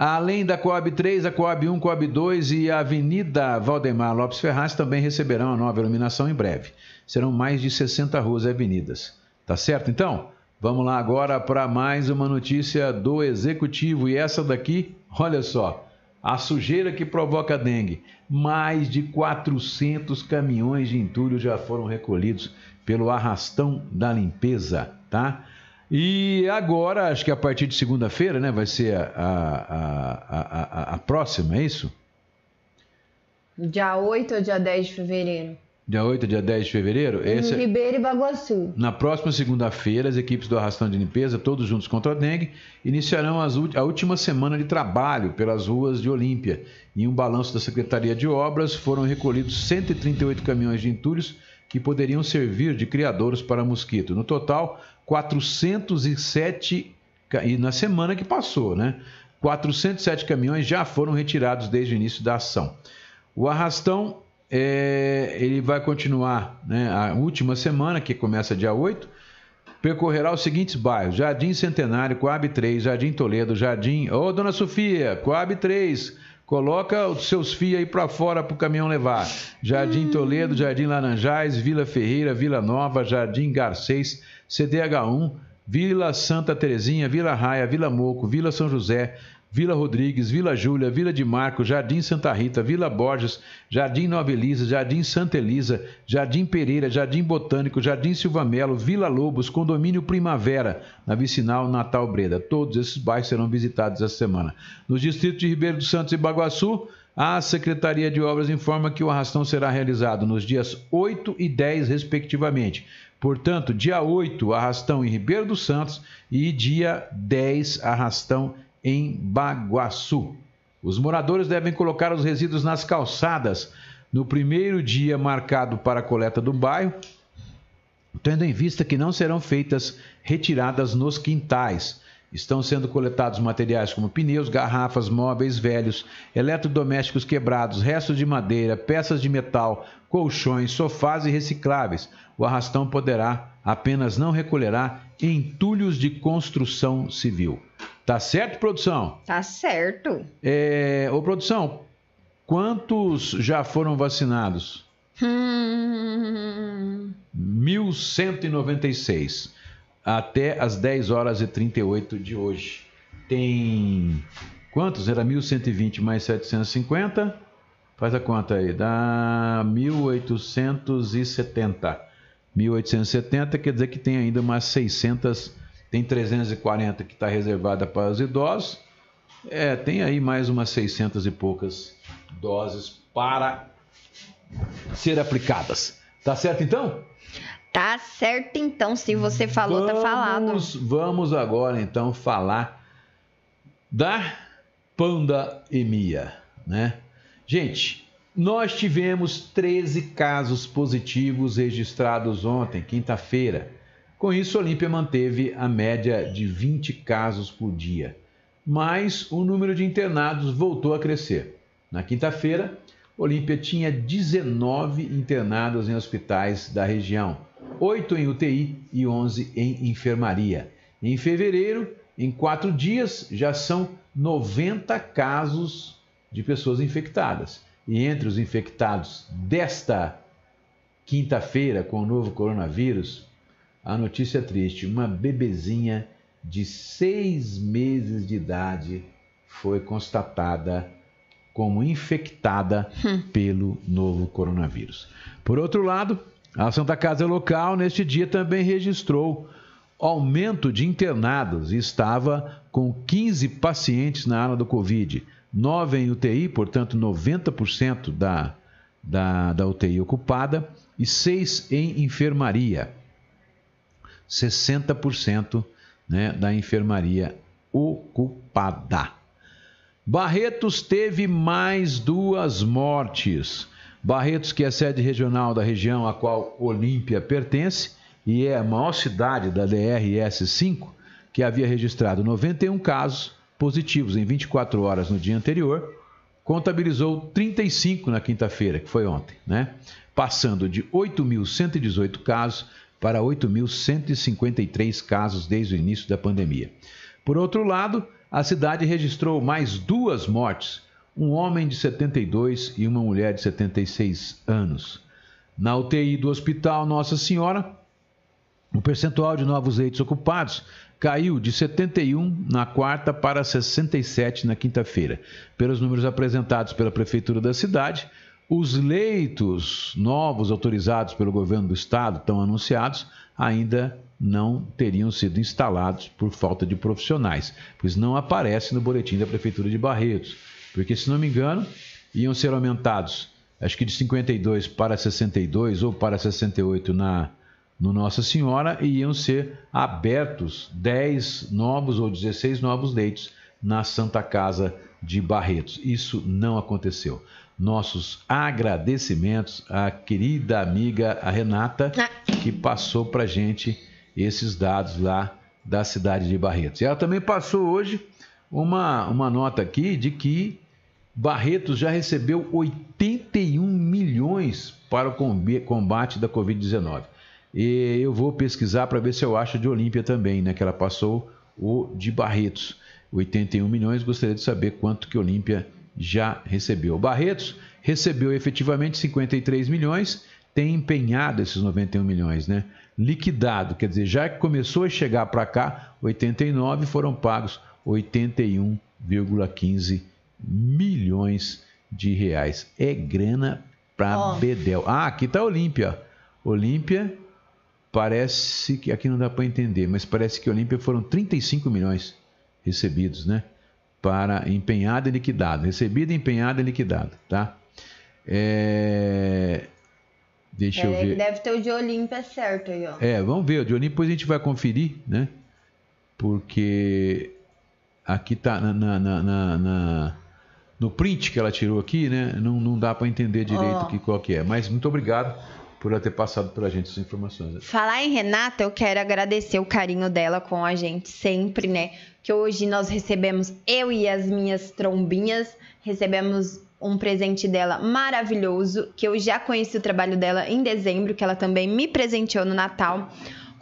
Além da Coab 3, a Coab 1, Coab 2 e a Avenida Valdemar Lopes Ferraz também receberão a nova iluminação em breve. Serão mais de 60 ruas e avenidas. Tá certo então? Vamos lá agora para mais uma notícia do executivo e essa daqui, olha só, a sujeira que provoca dengue. Mais de 400 caminhões de entulho já foram recolhidos pelo arrastão da limpeza, tá? E agora, acho que a partir de segunda-feira, né, vai ser a, a, a, a, próxima, é isso? Dia 8 ou dia 10 de fevereiro? Dia 8 dia 10 de fevereiro? Em Esse... É Ribeiro e Baguaçu. Na próxima segunda-feira, as equipes do Arrastão de Limpeza, todos juntos contra a dengue, iniciarão as, a última semana de trabalho pelas ruas de Olímpia. Em um balanço da Secretaria de Obras, foram recolhidos 138 caminhões de entulhos que poderiam servir de criadouros para mosquito. No total, 407 e na semana que passou, né? 407 caminhões já foram retirados desde o início da ação. O arrastão é, ele vai continuar né, a última semana, que começa dia 8, percorrerá os seguintes bairros: Jardim Centenário, Coab 3, Jardim Toledo, Jardim. Ô, dona Sofia, Coab 3, coloca os seus fios aí para fora para o caminhão levar. Jardim Toledo, Jardim Laranjais, Vila Ferreira, Vila Nova, Jardim Garcês, CDH1, Vila Santa Terezinha, Vila Raia, Vila Moco, Vila São José, Vila Rodrigues, Vila Júlia, Vila de Marco, Jardim Santa Rita, Vila Borges, Jardim Nova Elisa, Jardim Santa Elisa, Jardim Pereira, Jardim Botânico, Jardim Silva Melo, Vila Lobos, Condomínio Primavera, na Vicinal Natal Breda. Todos esses bairros serão visitados essa semana. Nos distritos de Ribeiro dos Santos e Baguaçu, a Secretaria de Obras informa que o arrastão será realizado nos dias 8 e 10, respectivamente. Portanto, dia 8, arrastão em Ribeiro dos Santos e dia 10, arrastão em Baguaçu. Os moradores devem colocar os resíduos nas calçadas no primeiro dia marcado para a coleta do bairro, tendo em vista que não serão feitas retiradas nos quintais. Estão sendo coletados materiais como pneus, garrafas, móveis velhos, eletrodomésticos quebrados, restos de madeira, peças de metal, colchões, sofás e recicláveis. O arrastão poderá apenas não recolherá entulhos de construção civil. Tá certo, produção? Tá certo. É, ô, produção, quantos já foram vacinados? Hum... 1.196 até as 10 horas e 38 de hoje. Tem quantos? Era 1.120 mais 750. Faz a conta aí, dá 1.870. 1.870 quer dizer que tem ainda umas 600, tem 340 que está reservada para os idosos. É, tem aí mais umas 600 e poucas doses para ser aplicadas. Tá certo então? Tá certo então, se você falou, vamos, tá falado. Vamos agora então falar da pandemia, né? Gente, nós tivemos 13 casos positivos registrados ontem, quinta-feira. Com isso, a Olímpia manteve a média de 20 casos por dia. Mas o número de internados voltou a crescer. Na quinta-feira, Olímpia tinha 19 internados em hospitais da região, 8 em UTI e 11 em enfermaria. Em fevereiro, em quatro dias, já são 90 casos de pessoas infectadas. E entre os infectados desta quinta-feira com o novo coronavírus, a notícia é triste: uma bebezinha de seis meses de idade foi constatada como infectada hum. pelo novo coronavírus. Por outro lado, A Santa Casa Local, neste dia, também registrou aumento de internados e estava com 15 pacientes na ala do Covid, 9 em UTI, portanto 90% da, da, da UTI ocupada, e 6 em enfermaria, 60% né, da enfermaria ocupada. Barretos teve mais duas mortes. Barretos, que é a sede regional da região a qual Olímpia pertence e é a maior cidade da DRS-5, que havia registrado 91 casos positivos em 24 horas no dia anterior, contabilizou 35 na quinta-feira, que foi ontem, né? Passando de 8.118 casos para 8.153 casos desde o início da pandemia. Por outro lado, a cidade registrou mais duas mortes, um homem de 72 e uma mulher de 76 anos. Na UTI do Hospital Nossa Senhora, o percentual de novos leitos ocupados caiu de 71 na quarta para 67 na quinta-feira. Pelos números apresentados pela Prefeitura da cidade, os leitos novos autorizados pelo governo do estado, tão anunciados, ainda não teriam sido instalados por falta de profissionais, pois não aparece no boletim da Prefeitura de Barretos. Porque, se não me engano, iam ser aumentados, acho que de 52 para 62 ou para 68 na, no Nossa Senhora, e iam ser abertos 10 novos ou 16 novos leitos na Santa Casa de Barretos. Isso não aconteceu. Nossos agradecimentos à querida amiga a Renata, ah. que passou para gente esses dados lá da cidade de Barretos. E ela também passou hoje uma, uma nota aqui de que Barretos já recebeu 81 milhões para o combate da Covid-19. E eu vou pesquisar para ver se eu acho de Olímpia também, né? Que ela passou o de Barretos. 81 milhões, gostaria de saber quanto que Olímpia já recebeu. Barretos recebeu efetivamente 53 milhões, tem empenhado esses 91 milhões, né? liquidado, quer dizer, já que começou a chegar para cá, 89 foram pagos 81,15 milhões de reais. É grana para oh. Bedel. Ah, aqui está Olímpia. Olímpia parece que aqui não dá para entender, mas parece que Olímpia foram 35 milhões recebidos, né? Para empenhado e liquidado. Recebido, empenhado e liquidado, tá? É... Deixa eu ver. Deve ter o de Olímpia certo aí, ó. É, vamos ver. O de Olímpia depois a gente vai conferir, né? Porque aqui tá na, na, na, na no print que ela tirou aqui, né? Não, não dá para entender direito oh. que, qual que é. Mas muito obrigado por ela ter passado para a gente essas informações. Falar em Renata, eu quero agradecer o carinho dela com a gente sempre, né? Que hoje nós recebemos, eu e as minhas trombinhas, recebemos um presente dela maravilhoso, que eu já conheci o trabalho dela em dezembro, que ela também me presenteou no Natal,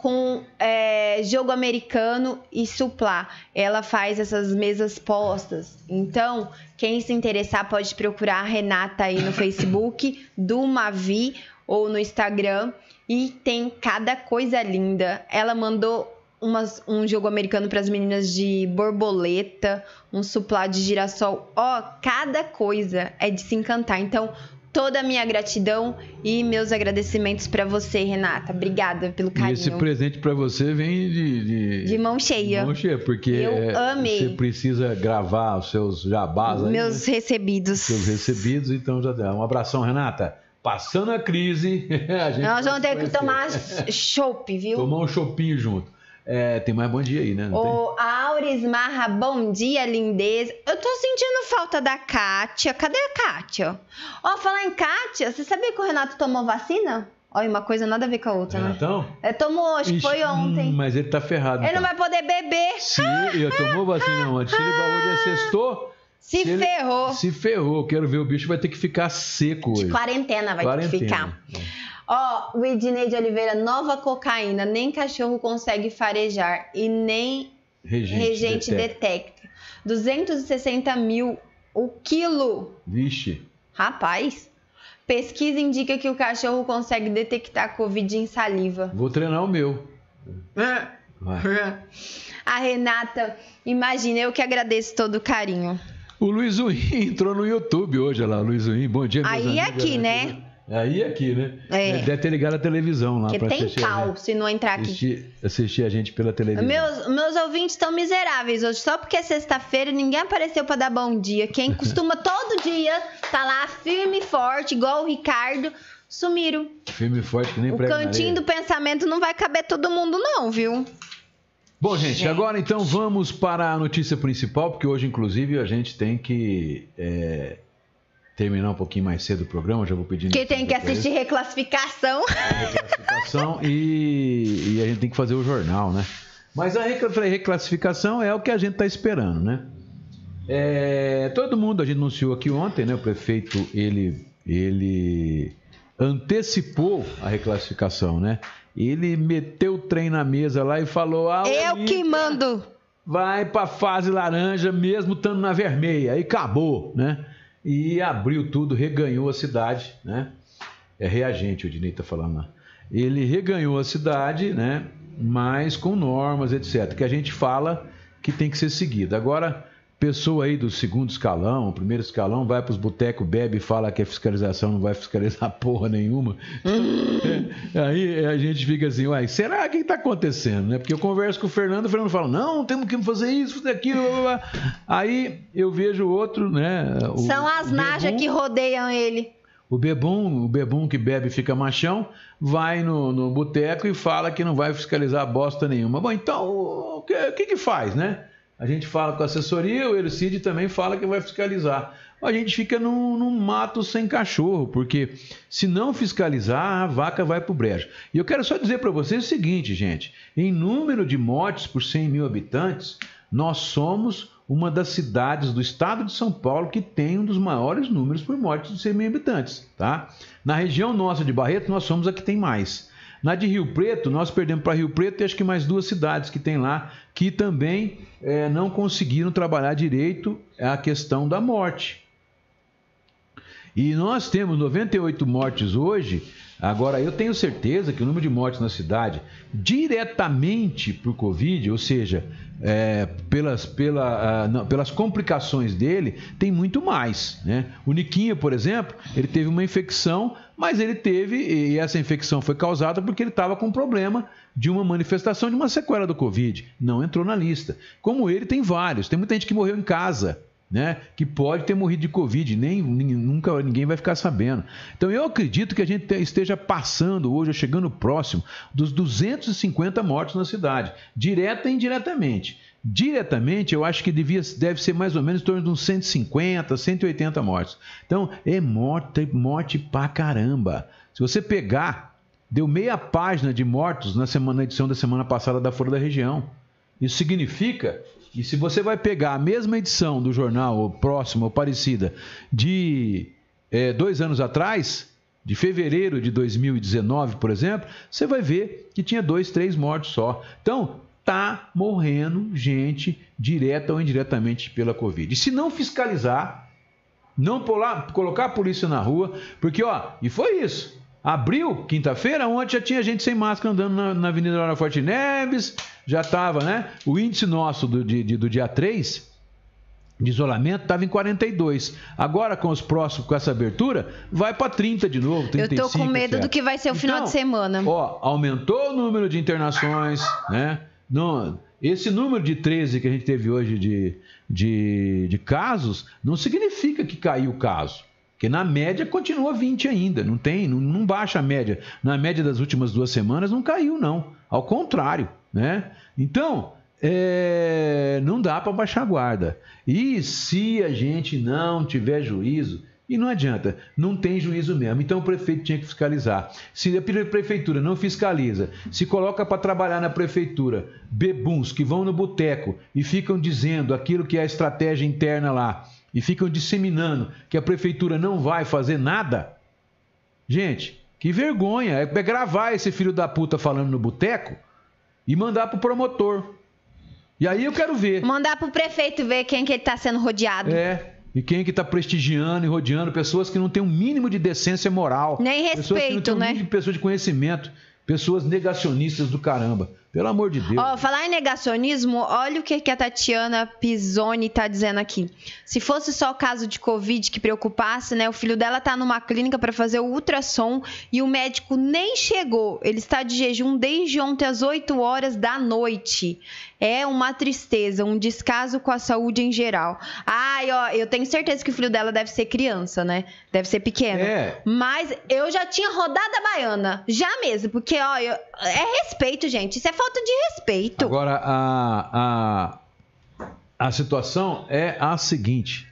com é, jogo americano e suplá. Ela faz essas mesas postas. Então, quem se interessar pode procurar a Renata aí no *laughs* Facebook, do Mavi ou no Instagram. E tem cada coisa linda. Ela mandou umas, um jogo americano para as meninas de borboleta, um suplá de girassol. Ó, oh, cada coisa é de se encantar. Então, toda a minha gratidão e meus agradecimentos para você, Renata. Obrigada pelo carinho. E esse presente para você vem de, de, de, mão cheia. De mão cheia, porque eu é, amei. você precisa gravar os seus jabás aí, Meus né? recebidos. Seus recebidos, então já dá. Um abração, Renata. Passando a crise, *laughs* a gente Nós vamos ter que tomar chopp, viu? Tomar um chopinho junto. É, tem mais bom dia aí, né? Não Auris Marra, bom dia, lindeza. Eu tô sentindo falta da Kátia. Cadê a Kátia? Ó, falar em Kátia, você sabia que o Renato tomou vacina? Olha, uma coisa nada a ver com a outra, Renatão? né? Ele tomou, acho que foi ontem. Hum, mas ele tá ferrado. Ele então. não vai poder beber. Se ele tomou vacina ontem, se ele hoje assestou. Se, se ferrou. Ele, se ferrou. Quero ver, o bicho vai ter que ficar seco hoje. De quarentena vai quarentena. ter que ficar. É. Ó, o Ednei de Oliveira, nova cocaína, nem cachorro consegue farejar e nem regente, regente detecta. detecta. 260 mil o quilo. Vixe. Rapaz. Pesquisa indica que o cachorro consegue detectar Covid em saliva. Vou treinar o meu. É. A Renata, imagina, eu que agradeço todo o carinho. O Luiz Uim *laughs* entrou no YouTube hoje, olha lá, Luiz Uim, bom dia. Aí aqui, né? Aí aqui, né? É. Deve ter ligado a televisão lá Porque pra tem assistir, a cal gente, se não entrar aqui. assistir, assistir a gente pela televisão. Meus, meus ouvintes estão miseráveis hoje, só porque é sexta-feira e ninguém apareceu pra dar bom dia. Quem *laughs* costuma todo dia tá lá firme e forte, igual o Ricardo, sumiram. Filme forte que nem O cantinho do pensamento não vai caber todo mundo, não, viu? Bom, gente, Gente. agora então vamos para a notícia principal, porque hoje, inclusive, a gente tem que é, terminar um pouquinho mais cedo o programa. Já vou pedir. Quem tem que assistir reclassificação. reclassificação e, e a gente tem que fazer o jornal, né? Mas a recla- reclassificação é o que a gente está esperando, né? É, todo mundo, a gente anunciou aqui ontem, né? O prefeito, ele, ele antecipou a reclassificação, né? Ele meteu o trem na mesa lá e falou... Ah, Eu que mando. vai para fase laranja mesmo estando na vermelha. Aí acabou, né? E abriu tudo, reganhou a cidade, né? É reagente, o Dinei tá falando lá. Ele reganhou a cidade, né? Mas com normas, etc. Que a gente fala que tem que ser seguida. Agora, pessoa aí do segundo escalão, primeiro escalão, vai para os botecos, bebe e fala que a fiscalização não vai fiscalizar *laughs* porra nenhuma. *laughs* Aí a gente fica assim, uai, será que está acontecendo? Né? Porque eu converso com o Fernando, o Fernando fala, não, temos que fazer isso, fazer aquilo. Blá, blá. Aí eu vejo outro, né? o- São as najas que rodeiam ele. O bebum, o bebum que bebe e fica machão, vai no, no boteco e fala que não vai fiscalizar bosta nenhuma. Bom, então, o que, o que que faz, né? A gente fala com a assessoria, o Ercide também fala que vai fiscalizar. A gente fica num, num mato sem cachorro, porque se não fiscalizar, a vaca vai pro brejo. E eu quero só dizer para vocês o seguinte, gente: em número de mortes por 100 mil habitantes, nós somos uma das cidades do estado de São Paulo que tem um dos maiores números por mortes de 100 mil habitantes. Tá? Na região nossa de Barreto, nós somos a que tem mais. Na de Rio Preto, nós perdemos para Rio Preto e acho que mais duas cidades que tem lá que também eh, não conseguiram trabalhar direito a questão da morte. E nós temos 98 mortes hoje. Agora, eu tenho certeza que o número de mortes na cidade, diretamente por Covid, ou seja, é, pelas, pela, ah, não, pelas complicações dele, tem muito mais. Né? O Niquinho, por exemplo, ele teve uma infecção, mas ele teve, e essa infecção foi causada porque ele estava com problema de uma manifestação de uma sequela do Covid. Não entrou na lista. Como ele, tem vários. Tem muita gente que morreu em casa né, que pode ter morrido de Covid, nem, nunca ninguém vai ficar sabendo. Então eu acredito que a gente te- esteja passando hoje, ou chegando próximo dos 250 mortos na cidade, direta e indiretamente. Diretamente, eu acho que devia, deve ser mais ou menos em torno de uns 150, 180 mortos. Então, é morte, morte pra caramba. Se você pegar, deu meia página de mortos na, semana, na edição da semana passada da Folha da Região. Isso significa que se você vai pegar a mesma edição do jornal, ou próxima ou parecida, de eh, dois anos atrás, de fevereiro de 2019, por exemplo, você vai ver que tinha dois, três mortos só. Então, tá morrendo gente direta ou indiretamente pela Covid. E se não fiscalizar, não pular, colocar a polícia na rua, porque ó, e foi isso. Abril, quinta-feira, ontem já tinha gente sem máscara andando na, na Avenida Laura Forte Neves, já estava, né? O índice nosso do, de- de- do dia 3 de isolamento estava em 42. Agora, com os próximos, com essa abertura, vai para 30 de novo, Eu 35, tô com medo etc. do que vai ser o final Então, de semana. Ó, aumentou o número de internações, né? Não, esse número de 13 que a gente teve hoje de, de, de casos não significa que caiu o caso. Porque na média continua 20 ainda, não tem, não, não baixa a média. Na média das últimas duas semanas não caiu, não. Ao contrário, né? Então, é, não dá para baixar a guarda. E se a gente não tiver juízo, e não adianta, não tem juízo mesmo. Então o prefeito tinha que fiscalizar. Se a pre- prefeitura não fiscaliza, se coloca para trabalhar na prefeitura bebuns que vão no boteco e ficam dizendo aquilo que é a estratégia interna lá, e ficam disseminando que a prefeitura não vai fazer nada, gente, que vergonha. É gravar esse filho da puta falando no boteco e mandar pro promotor. E aí eu quero ver. Mandar pro prefeito ver quem que ele tá sendo rodeado. É. E quem que tá prestigiando e rodeando pessoas que não têm um mínimo de decência moral. Nem pessoas que não respeito, têm um né? mínimo de pessoa de conhecimento. Pessoas negacionistas do caramba. Pelo amor de Deus. Ó, falar em negacionismo, olha o que, que a Tatiana Pisoni tá dizendo aqui. Se fosse só o caso de Covid que preocupasse, né? O filho dela tá numa clínica para fazer o ultrassom e o médico nem chegou. Ele está de jejum desde ontem às 8 horas da noite. É uma tristeza, um descaso com a saúde em geral. Ai, ó, eu tenho certeza que o filho dela deve ser criança, né? Deve ser pequeno. É. Mas eu já tinha rodado a baiana. Já mesmo, porque, ó, eu- é respeito, gente. Isso é falta de respeito. Agora, a, a, a situação é a seguinte.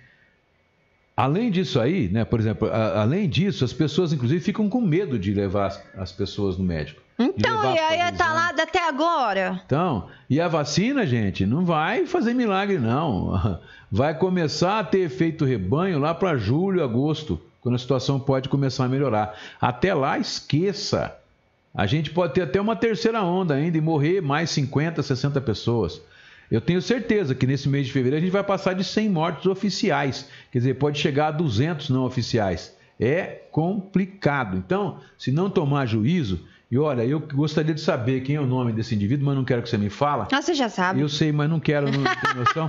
Além disso aí, né, por exemplo, a- além disso, as pessoas, inclusive, ficam com medo de levar as, as pessoas no médico. Então, e aí tá lá até agora. Então, e a vacina, gente, não vai fazer milagre, não. *laughs* Vai começar a ter efeito rebanho lá para julho, agosto, quando a situação pode começar a melhorar. Até lá, esqueça. A gente pode ter até uma terceira onda ainda e morrer mais 50, 60 pessoas. Eu tenho certeza que nesse mês de fevereiro a gente vai passar de 100 mortos oficiais. Quer dizer, pode chegar a 200 não oficiais. É complicado. Então, se não tomar juízo, e olha, eu gostaria de saber quem é o nome desse indivíduo, mas não quero que você me fala. Ah, você já sabe. Eu sei, mas não quero, não tenho noção.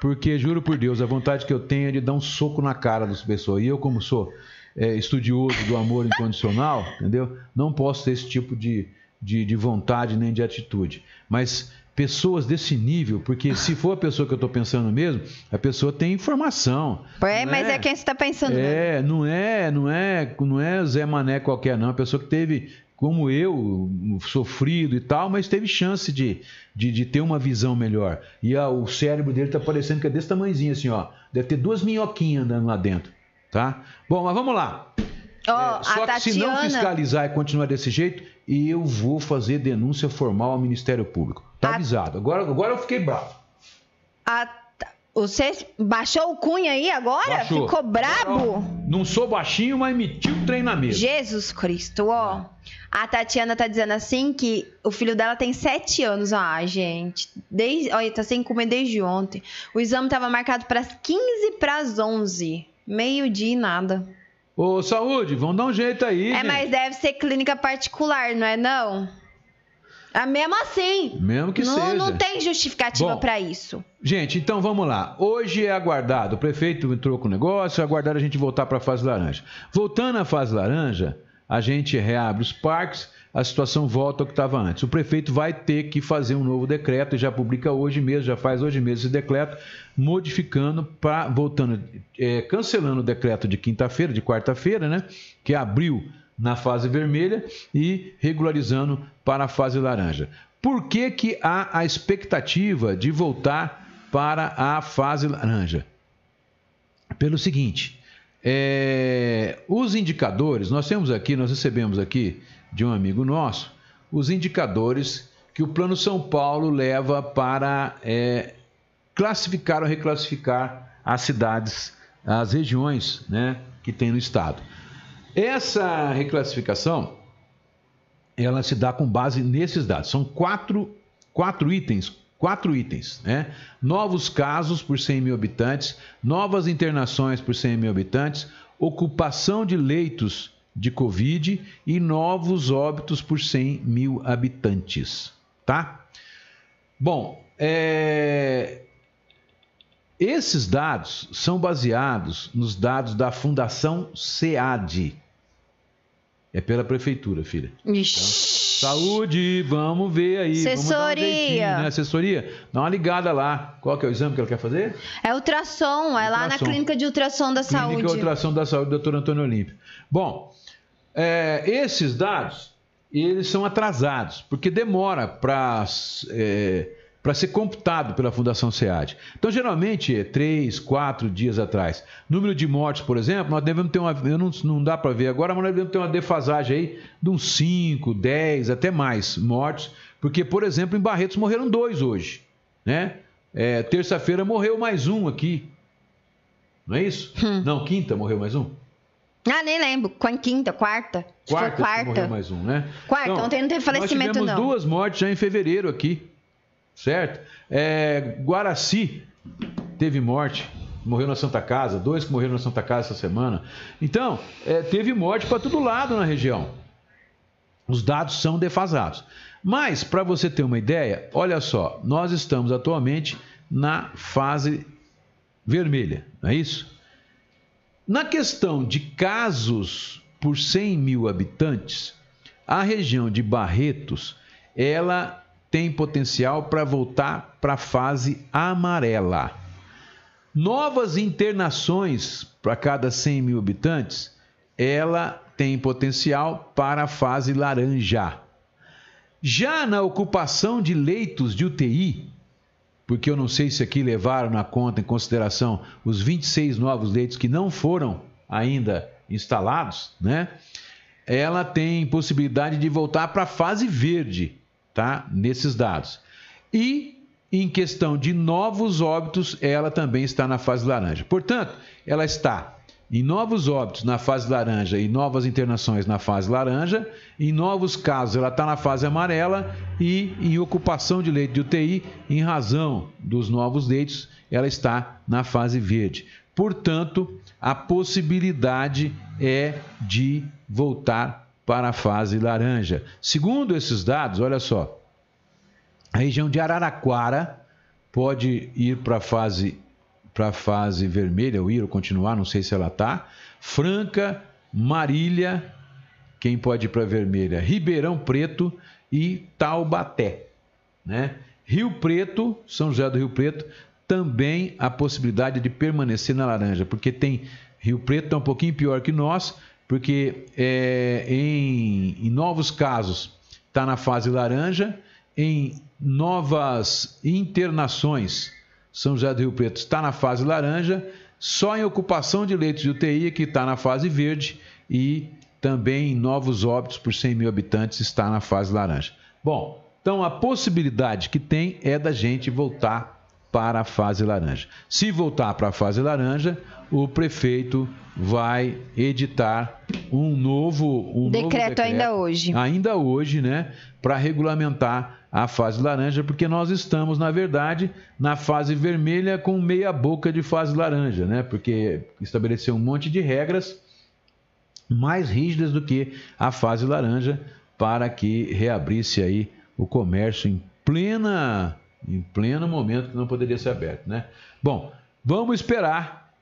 Porque, juro por Deus, a vontade que eu tenho é de dar um soco na cara das pessoas. E eu, como sou é, estudioso do amor incondicional, entendeu? Não posso ter esse tipo de, de, de vontade nem de atitude. Mas pessoas desse nível, porque se for a pessoa que eu estou pensando mesmo, a pessoa tem informação. É, mas é quem você tá pensando. mesmo. É, não é, não é, não é Zé Mané qualquer não, a pessoa que teve, como eu, sofrido e tal, mas teve chance de, de, de ter uma visão melhor. E a- o cérebro dele tá parecendo que é desse tamanhozinho assim, ó. Deve ter duas minhoquinhas andando lá dentro, tá? Bom, mas vamos lá. Ó, É, só a que se não Tatiana. fiscalizar e continuar desse jeito, eu vou fazer denúncia formal ao Ministério Público. Tá A- avisado. Agora, agora eu fiquei bravo. a- Você baixou o cunha aí agora? Baixou. Ficou brabo? Não sou baixinho, mas meti o trem na mesa. Jesus Cristo, ó. A Tatiana tá dizendo assim que o filho dela tem 7 anos. Ah, gente. Desde, olha, tá sem comer desde ontem. O exame tava marcado para 15 para 11. Meio-dia e nada. Ô, saúde, vamos dar um jeito aí. É, gente. mas deve ser clínica particular, não é não? É mesmo assim. Mesmo que não, seja. não tem justificativa pra isso. Gente, então vamos lá. Hoje é aguardado. O prefeito entrou com o negócio, é aguardado a gente voltar para a fase laranja. Voltando à fase laranja, a gente reabre os parques, a situação volta ao que estava antes. O prefeito vai ter que fazer um novo decreto, e já publica hoje mesmo, já faz hoje mesmo esse decreto, modificando para voltando, é, cancelando o decreto de quinta-feira, de quarta-feira, né? Que abriu na fase vermelha e regularizando para a fase laranja. Por que, que há a expectativa de voltar para a fase laranja? Pelo seguinte, é, os indicadores, nós temos aqui, nós recebemos aqui de um amigo nosso, os indicadores que o Plano São Paulo leva para é, classificar ou reclassificar as cidades, as regiões né, que tem no estado. Essa reclassificação, ela se dá com base nesses dados. São quatro, quatro itens, quatro itens, né? Novos casos por 100 mil habitantes, novas internações por 100 mil habitantes, ocupação de leitos de Covid e novos óbitos por 100 mil habitantes, tá? Bom, é, esses dados são baseados nos dados da Fundação SEAD. É pela prefeitura, filha. Ixi. Saúde, vamos ver aí. Um Assessoria. jeitinho, né? Assessoria. Dá uma ligada lá. Qual que é o exame que ela quer fazer? É ultrassom, é lá na Ultrassom. clínica de ultrassom da Clínica saúde. Ultrassom da Saúde, doutor Antônio Olímpio. Bom, é, esses dados, eles são atrasados, porque demora para para ser computado pela Fundação SEAD. Então, geralmente, é três, quatro dias atrás. Número de mortes, por exemplo, nós devemos ter uma. Eu não, não dá para ver agora, mas nós devemos ter uma defasagem aí de uns 5, 10, até mais mortes. Porque, por exemplo, em Barretos morreram dois hoje. Né? É, Terça-feira morreu mais um aqui. Não é isso? Hum. Não, quinta morreu mais um? Ah, nem lembro. Quinta, quarta? Quarta, Foi quarta. morreu mais um, né? Quarta, ontem não teve falecimento, nós tivemos não. duas mortes já em fevereiro aqui, certo? É, Guaraci teve morte, morreu na Santa Casa, dois que morreram na Santa Casa essa semana. Então, é, teve morte para todo lado na região. Os dados são defasados. Mas, para você ter uma ideia, olha só, nós estamos atualmente na fase vermelha, não é isso? Na questão de casos por 100 mil habitantes, a região de Barretos, ela tem potencial para voltar para a fase amarela. Novas internações para cada 100 mil habitantes, ela tem potencial para a fase laranja. Já na ocupação de leitos de UTI, porque eu não sei se aqui levaram na conta em consideração os 26 novos leitos que não foram ainda instalados, né? Ela tem possibilidade de voltar para a fase verde, tá? Nesses dados. E em questão de novos óbitos, ela também está na fase laranja. Portanto, ela está em novos óbitos na fase laranja e novas internações na fase laranja. Em novos casos, ela está na fase amarela e em ocupação de leito de UTI, em razão dos novos leitos, ela está na fase verde. Portanto, a possibilidade é de voltar para a fase laranja. Segundo esses dados, olha só, a região de Araraquara pode ir para a fase para a fase vermelha, ou ir ou continuar, não sei se ela está. Franca, Marília, quem pode ir para vermelha? Ribeirão Preto e Taubaté. Né? Rio Preto, São José do Rio Preto, também a possibilidade de permanecer na laranja, porque tem Rio Preto está um pouquinho pior que nós, porque é, em, em novos casos está na fase laranja, em novas internações são José do Rio Preto está na fase laranja, só em ocupação de leitos de UTI que está na fase verde e também em novos óbitos por 100 mil habitantes está na fase laranja. Bom, então a possibilidade que tem é da gente voltar para a fase laranja. Se voltar para a fase laranja, o prefeito vai editar um novo um decreto, novo decreto ainda hoje. Ainda hoje, né, para regulamentar a fase laranja, porque nós estamos, na verdade, na fase vermelha com meia boca de fase laranja, né? Porque estabeleceu um monte de regras mais rígidas do que a fase laranja para que reabrisse aí o comércio em plena em pleno momento que não poderia ser aberto, né? Bom, vamos esperar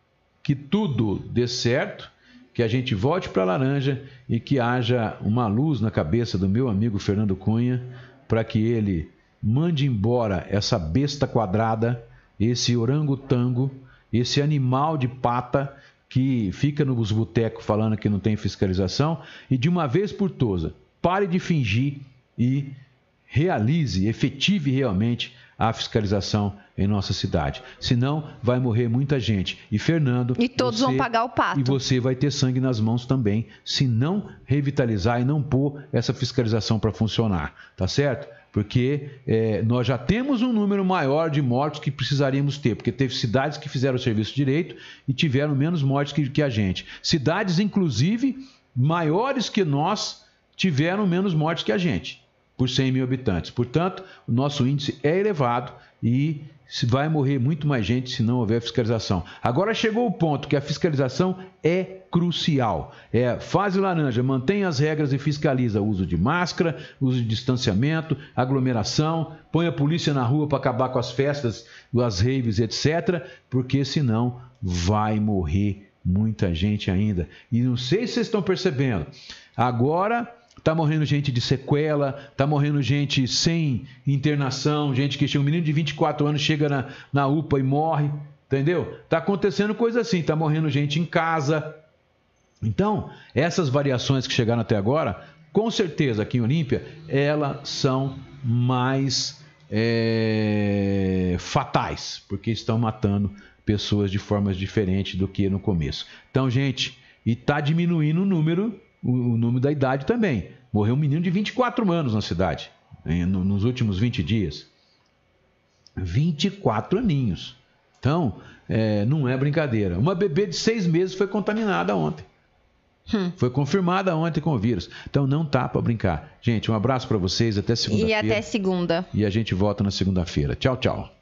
que tudo dê certo, que a gente volte para a laranja e que haja uma luz na cabeça do meu amigo Fernando Cunha para que ele mande embora essa besta quadrada, esse orangotango, esse animal de pata que fica nos botecos falando que não tem fiscalização e de uma vez por todas, pare de fingir e realize, efetive realmente a fiscalização em nossa cidade. Senão vai morrer muita gente. E Fernando. E todos você, vão pagar o pato. E você vai ter sangue nas mãos também, se não revitalizar e não pôr essa fiscalização para funcionar. Tá certo? Porque é, nós já temos um número maior de mortos que precisaríamos ter, porque teve cidades que fizeram o serviço direito e tiveram menos mortes que, que a gente. Cidades, inclusive, maiores que nós tiveram menos mortes que a gente por 100 mil habitantes. Portanto, o nosso índice é elevado e vai morrer muito mais gente se não houver fiscalização. Agora chegou o ponto que a fiscalização é crucial. É fase laranja, mantém as regras e fiscaliza o uso de máscara, uso de distanciamento, aglomeração, põe a polícia na rua para acabar com as festas, as raves, etc, porque senão vai morrer muita gente ainda. E não sei se vocês estão percebendo. Agora Tá morrendo gente de sequela, tá morrendo gente sem internação, gente que chega, um menino de 24 anos chega na, na UPA e morre, entendeu? Tá acontecendo coisa assim, tá morrendo gente em casa. Então, essas variações que chegaram até agora, com certeza aqui em Olímpia, elas são mais é, fatais, porque estão matando pessoas de formas diferentes do que no começo. Então, gente, e tá diminuindo o número o, o número da idade também. Morreu um menino de 24 anos na cidade, em, no, nos últimos 20 dias. 24 aninhos. Então, é, não é brincadeira. Uma bebê de seis meses foi contaminada ontem. Hum. Foi confirmada ontem com o vírus. Então não tá para brincar. Gente, um abraço para vocês. Até segunda-feira. E até segunda. E a gente volta na segunda-feira. Tchau, tchau.